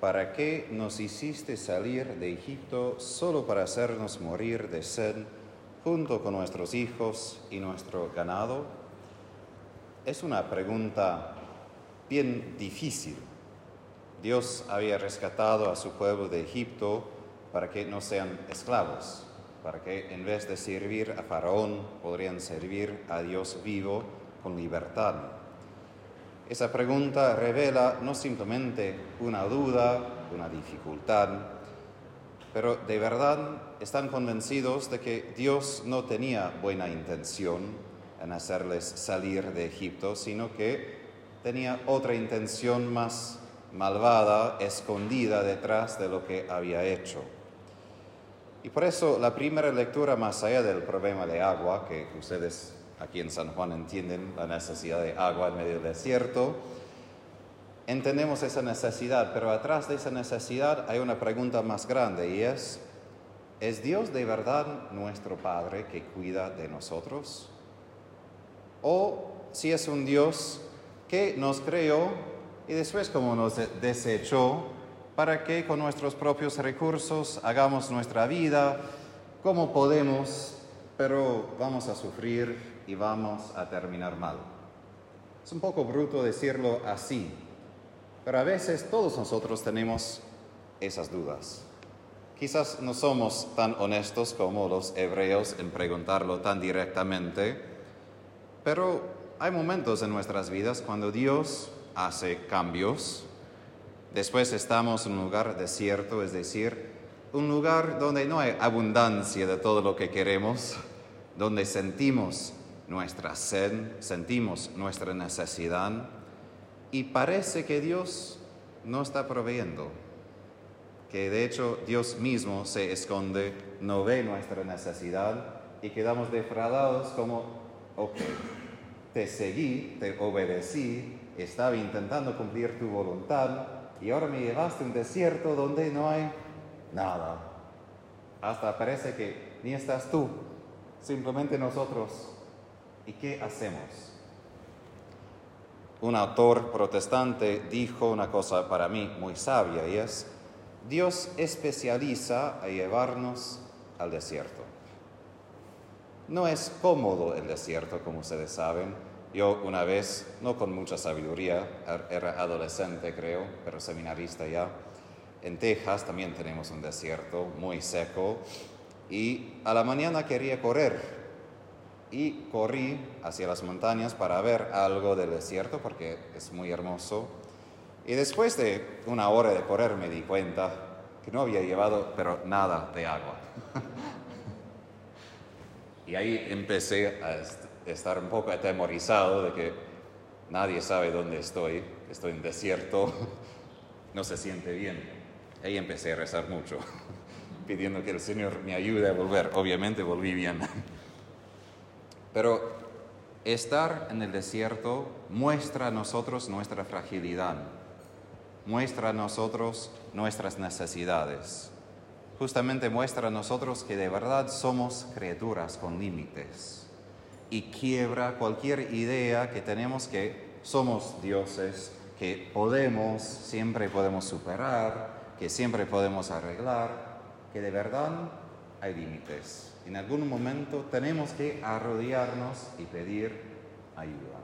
¿para qué nos hiciste salir de Egipto solo para hacernos morir de sed junto con nuestros hijos y nuestro ganado? Es una pregunta bien difícil. Dios había rescatado a su pueblo de Egipto para que no sean esclavos, para que en vez de servir a Faraón podrían servir a Dios vivo con libertad. Esa pregunta revela no simplemente una duda, una dificultad, pero de verdad están convencidos de que Dios no tenía buena intención en hacerles salir de Egipto, sino que tenía otra intención más malvada, escondida detrás de lo que había hecho. Y por eso la primera lectura, más allá del problema de agua, que ustedes aquí en San Juan entienden la necesidad de agua en medio del desierto, entendemos esa necesidad, pero atrás de esa necesidad hay una pregunta más grande y es, ¿es Dios de verdad nuestro Padre que cuida de nosotros? ¿O si es un Dios que nos creó y después como nos desechó para que con nuestros propios recursos hagamos nuestra vida como podemos, pero vamos a sufrir y vamos a terminar mal. Es un poco bruto decirlo así, pero a veces todos nosotros tenemos esas dudas. Quizás no somos tan honestos como los hebreos en preguntarlo tan directamente, pero hay momentos en nuestras vidas cuando Dios hace cambios. Después estamos en un lugar desierto, es decir, un lugar donde no hay abundancia de todo lo que queremos, donde sentimos nuestra sed, sentimos nuestra necesidad y parece que Dios no está proveyendo, que de hecho Dios mismo se esconde, no ve nuestra necesidad y quedamos defraudados como, ok, te seguí, te obedecí, estaba intentando cumplir tu voluntad y ahora me llevaste a un desierto donde no hay nada. Hasta parece que ni estás tú, simplemente nosotros. ¿Y qué hacemos? Un autor protestante dijo una cosa para mí muy sabia y es, Dios especializa a llevarnos al desierto. No es cómodo el desierto, como ustedes saben. Yo una vez, no con mucha sabiduría, er, era adolescente creo, pero seminarista ya, en Texas también tenemos un desierto muy seco y a la mañana quería correr y corrí hacia las montañas para ver algo del desierto porque es muy hermoso. Y después de una hora de correr me di cuenta que no había llevado pero nada de agua. y ahí empecé a estar un poco atemorizado de que nadie sabe dónde estoy, estoy en desierto, no se siente bien. Ahí empecé a rezar mucho, pidiendo que el Señor me ayude a volver. Obviamente volví bien. Pero estar en el desierto muestra a nosotros nuestra fragilidad, muestra a nosotros nuestras necesidades, justamente muestra a nosotros que de verdad somos criaturas con límites y quiebra cualquier idea que tenemos que somos dioses, que podemos, siempre podemos superar, que siempre podemos arreglar, que de verdad hay límites. En algún momento tenemos que arrodillarnos y pedir ayuda.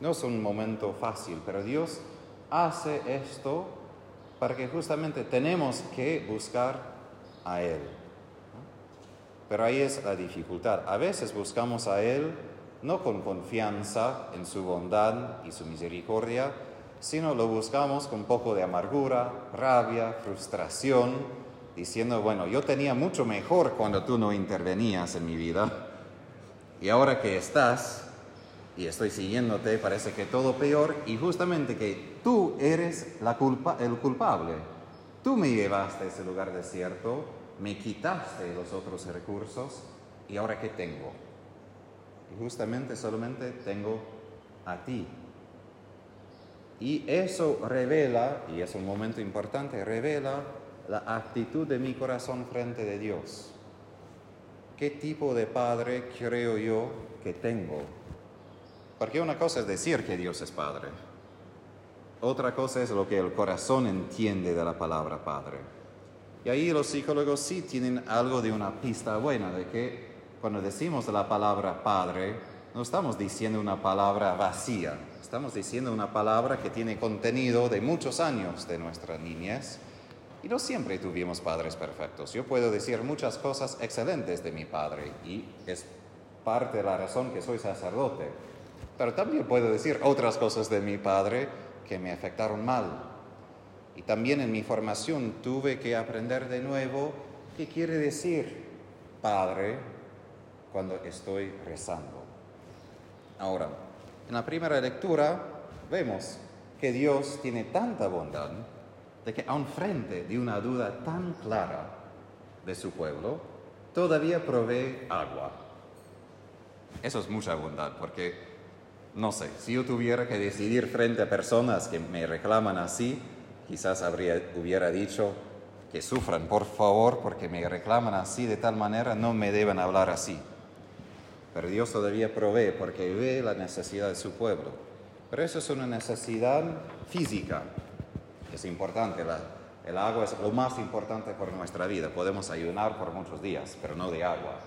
No es un momento fácil, pero Dios hace esto para que justamente tenemos que buscar a Él. Pero ahí es la dificultad. A veces buscamos a Él no con confianza en su bondad y su misericordia, sino lo buscamos con un poco de amargura, rabia, frustración, diciendo, bueno, yo tenía mucho mejor cuando tú no intervenías en mi vida, y ahora que estás y estoy siguiéndote, parece que todo peor, y justamente que tú eres la culpa, el culpable. Tú me llevaste a ese lugar desierto, me quitaste los otros recursos, y ahora qué tengo? Y justamente solamente tengo a ti. Y eso revela, y es un momento importante, revela la actitud de mi corazón frente de Dios. ¿Qué tipo de padre creo yo que tengo? Porque una cosa es decir que Dios es padre, Otra cosa es lo que el corazón entiende de la palabra Padre. Y ahí los psicólogos sí tienen algo de una pista buena de que cuando decimos la palabra Padre, no estamos diciendo una palabra vacía, estamos diciendo una palabra que tiene contenido de muchos años de nuestra niñez. Y no siempre tuvimos padres perfectos. Yo puedo decir muchas cosas excelentes de mi padre y es parte de la razón que soy sacerdote. Pero también puedo decir otras cosas de mi padre que me afectaron mal. Y también en mi formación tuve que aprender de nuevo qué quiere decir Padre cuando estoy rezando. Ahora, en la primera lectura vemos que Dios tiene tanta bondad de que aun frente de una duda tan clara de su pueblo, todavía provee agua. Eso es mucha bondad porque no sé, si yo tuviera que decidir frente a personas que me reclaman así, quizás habría, hubiera dicho que sufran, por favor, porque me reclaman así de tal manera, no me deben hablar así. Pero Dios todavía provee porque ve la necesidad de su pueblo. Pero eso es una necesidad física. Es importante, el agua es lo más importante por nuestra vida. Podemos ayunar por muchos días, pero no de agua.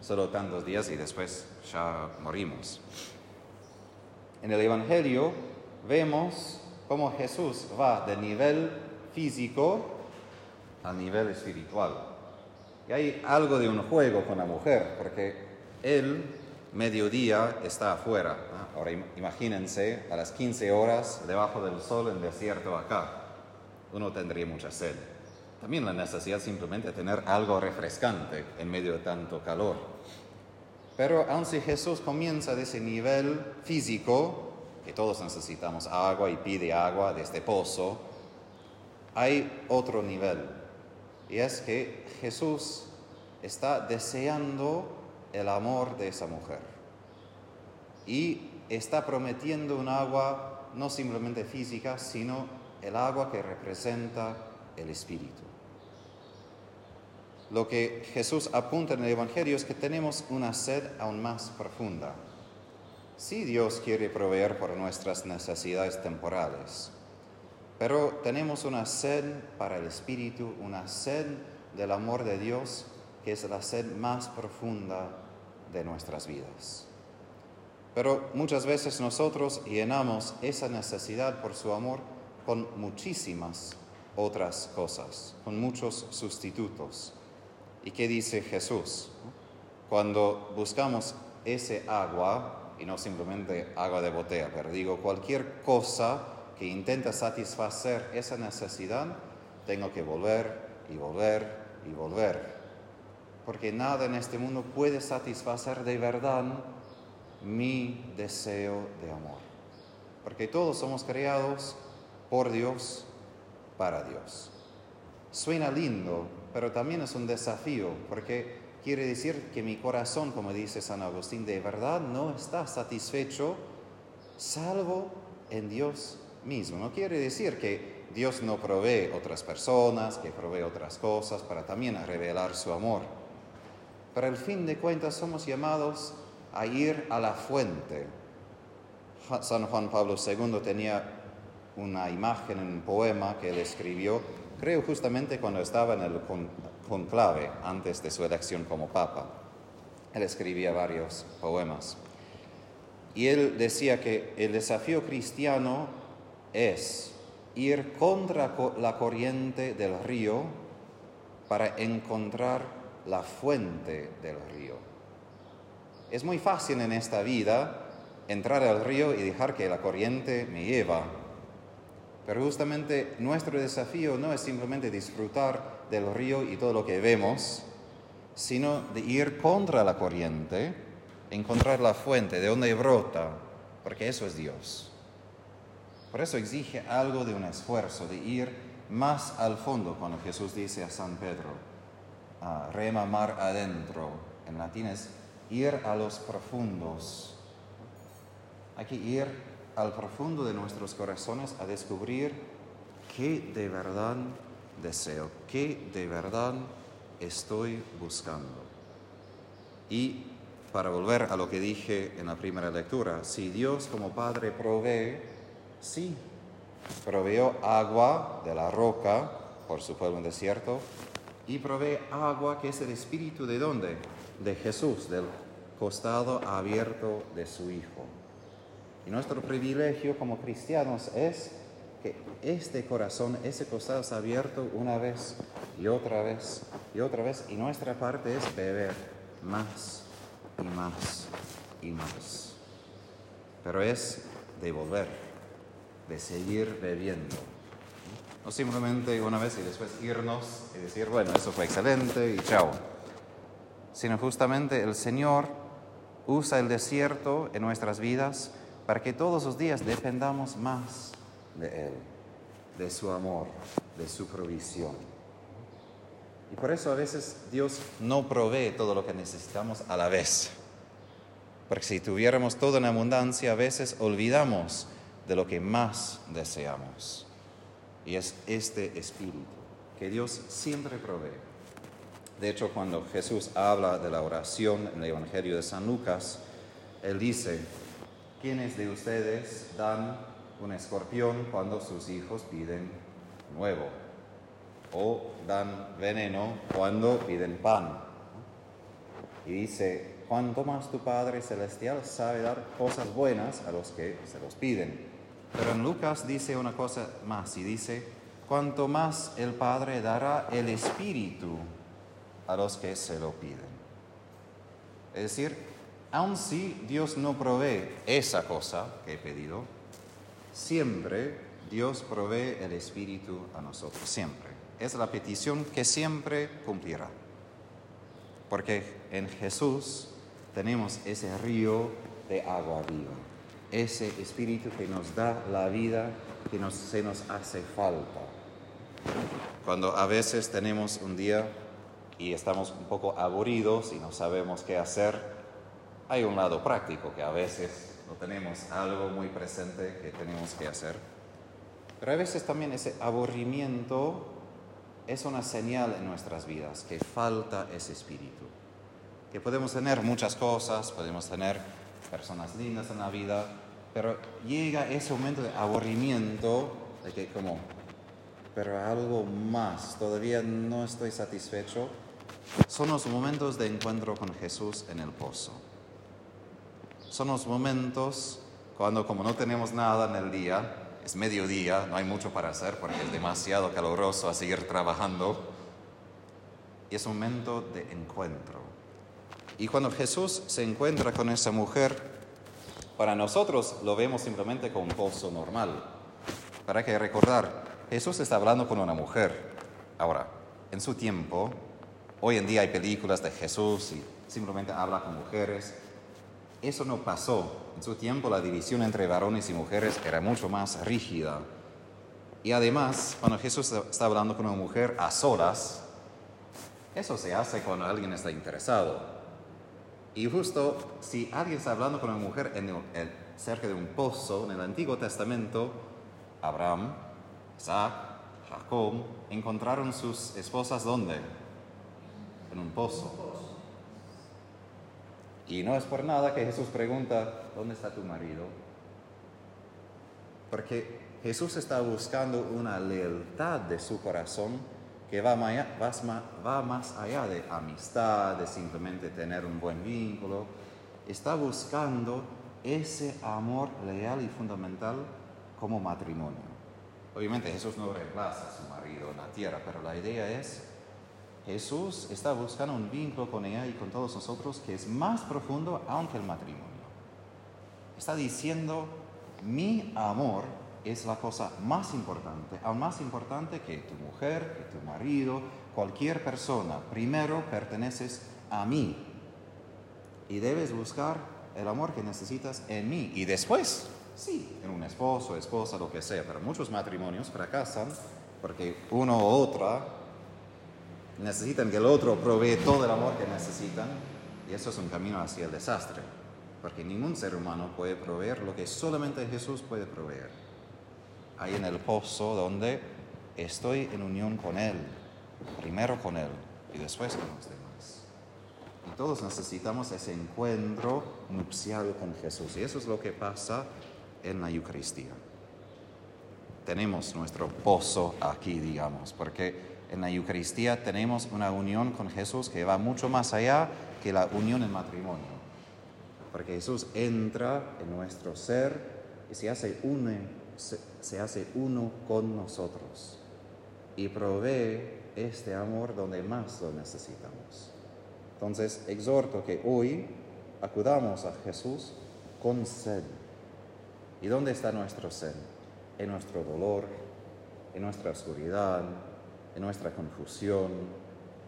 Solo tantos días y después ya morimos. En el Evangelio vemos cómo Jesús va de nivel físico al nivel espiritual. Y hay algo de un juego con la mujer, porque él, mediodía, está afuera. Ahora imagínense a las 15 horas debajo del sol en desierto acá. Uno tendría mucha sed. También la necesidad simplemente de tener algo refrescante en medio de tanto calor. Pero aun si Jesús comienza de ese nivel físico, que todos necesitamos agua y pide agua de este pozo, hay otro nivel. Y es que Jesús está deseando el amor de esa mujer. Y está prometiendo un agua no simplemente física, sino el agua que representa el Espíritu. Lo que Jesús apunta en el Evangelio es que tenemos una sed aún más profunda. Sí, Dios quiere proveer por nuestras necesidades temporales, pero tenemos una sed para el Espíritu, una sed del amor de Dios, que es la sed más profunda de nuestras vidas. Pero muchas veces nosotros llenamos esa necesidad por su amor con muchísimas otras cosas, con muchos sustitutos. ¿Y qué dice Jesús? Cuando buscamos ese agua, y no simplemente agua de botella, pero digo cualquier cosa que intenta satisfacer esa necesidad, tengo que volver y volver y volver. Porque nada en este mundo puede satisfacer de verdad mi deseo de amor. Porque todos somos creados por Dios, para Dios. Suena lindo, pero también es un desafío, porque quiere decir que mi corazón, como dice San Agustín, de verdad no está satisfecho salvo en Dios mismo. No quiere decir que Dios no provee otras personas, que provee otras cosas para también revelar su amor. Pero al fin de cuentas somos llamados a ir a la fuente. San Juan Pablo II tenía una imagen en un poema que él escribió creo justamente cuando estaba en el conclave antes de su elección como papa. Él escribía varios poemas. Y él decía que el desafío cristiano es ir contra la corriente del río para encontrar la fuente del río. Es muy fácil en esta vida entrar al río y dejar que la corriente me lleva pero justamente nuestro desafío no es simplemente disfrutar del río y todo lo que vemos, sino de ir contra la corriente, encontrar la fuente de donde brota, porque eso es Dios. Por eso exige algo de un esfuerzo, de ir más al fondo, cuando Jesús dice a San Pedro, ah, rema mar adentro, en latín es ir a los profundos. Hay que ir al profundo de nuestros corazones a descubrir qué de verdad deseo, qué de verdad estoy buscando. Y para volver a lo que dije en la primera lectura, si Dios como Padre provee, sí, Proveyó agua de la roca por su pueblo en desierto y provee agua que es el espíritu de dónde? De Jesús, del costado abierto de su Hijo. Y nuestro privilegio como cristianos es que este corazón, ese costado es abierto una vez y otra vez y otra vez y nuestra parte es beber más y más y más. Pero es devolver, de seguir bebiendo. No simplemente una vez y después irnos y decir, bueno, eso fue excelente y chao. Sino justamente el Señor usa el desierto en nuestras vidas para que todos los días dependamos más de Él, de su amor, de su provisión. Y por eso a veces Dios no provee todo lo que necesitamos a la vez. Porque si tuviéramos todo en abundancia, a veces olvidamos de lo que más deseamos. Y es este espíritu que Dios siempre provee. De hecho, cuando Jesús habla de la oración en el Evangelio de San Lucas, Él dice, ¿quiénes de ustedes dan un escorpión cuando sus hijos piden nuevo? ¿O dan veneno cuando piden pan? Y dice, cuanto más tu Padre Celestial sabe dar cosas buenas a los que se los piden. Pero en Lucas dice una cosa más y dice, cuanto más el Padre dará el Espíritu a los que se lo piden. Es decir, aun si Dios no provee esa cosa que he pedido, siempre Dios provee el Espíritu a nosotros, siempre. Es la petición que siempre cumplirá. Porque en Jesús tenemos ese río de agua viva, ese Espíritu que nos da la vida que nos, se nos hace falta. Cuando a veces tenemos un día y estamos un poco aburridos y no sabemos qué hacer, hay un lado práctico que a veces no tenemos algo muy presente que tenemos que hacer. Pero a veces también ese aburrimiento es una señal en nuestras vidas que falta ese espíritu. Que podemos tener muchas cosas, podemos tener personas lindas en la vida, pero llega ese momento de aburrimiento, de que como, pero algo más, todavía no estoy satisfecho. Son los momentos de encuentro con Jesús en el pozo. Son los momentos cuando como no tenemos nada en el día, es mediodía, no hay mucho para hacer porque es demasiado caluroso a seguir trabajando. Y es un momento de encuentro. Y cuando Jesús se encuentra con esa mujer, para nosotros lo vemos simplemente como un pozo normal. Para que recordar, Jesús está hablando con una mujer. Ahora, en su tiempo, hoy en día hay películas de Jesús y simplemente habla con mujeres. Eso no pasó. En su tiempo la división entre varones y mujeres era mucho más rígida. Y además, cuando Jesús está hablando con una mujer a solas, eso se hace cuando alguien está interesado. Y justo si alguien está hablando con una mujer en el, cerca de un pozo, en el Antiguo Testamento, Abraham, Isaac, Jacob, encontraron sus esposas ¿dónde? En un pozo. Y no es por nada que Jesús pregunta, ¿dónde está tu marido? Porque Jesús está buscando una lealtad de su corazón que va más, allá de amistad, de simplemente tener un buen vínculo. Está buscando ese amor leal y fundamental como matrimonio. Obviamente Jesús no reemplaza a su marido en la tierra, pero la idea es, Jesús está buscando un vínculo con ella y con todos nosotros que es más profundo aunque el matrimonio. Está diciendo, mi amor es la cosa más importante, aún más importante que tu mujer, que tu marido, cualquier persona. Primero perteneces a mí y debes buscar el amor que necesitas en mí. Y después, sí, en un esposo, esposa, lo que sea, pero muchos matrimonios fracasan porque uno u otra necesitan que el otro provee todo el amor que necesitan y eso es un camino hacia el desastre, porque ningún ser humano puede proveer lo que solamente Jesús puede proveer. Ahí en el pozo donde estoy en unión con Él, primero con Él y después con los demás. Y todos necesitamos ese encuentro nupcial con Jesús y eso es lo que pasa en la Eucaristía. tenemos nuestro pozo aquí, digamos, porque en la Eucaristía tenemos una unión con Jesús que va mucho más allá que la unión en matrimonio. Porque Jesús entra en nuestro ser y se hace, uno con nosotros y provee este amor donde más lo necesitamos. Entonces, exhorto que hoy acudamos a Jesús con sed. ¿Y dónde está nuestro sed? En nuestro dolor, en nuestra oscuridad, en nuestra confusión,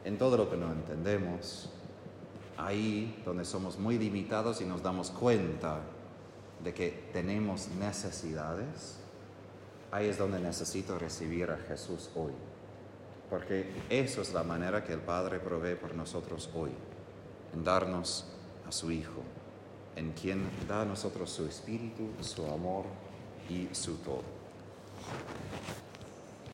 en todo lo que no entendemos. Ahí donde somos muy limitados y nos damos cuenta de que tenemos necesidades, ahí es donde necesito recibir a Jesús hoy. Porque eso es la manera que el Padre provee por nosotros hoy, en darnos a su Hijo, en quien da a nosotros su espíritu, su amor y su todo.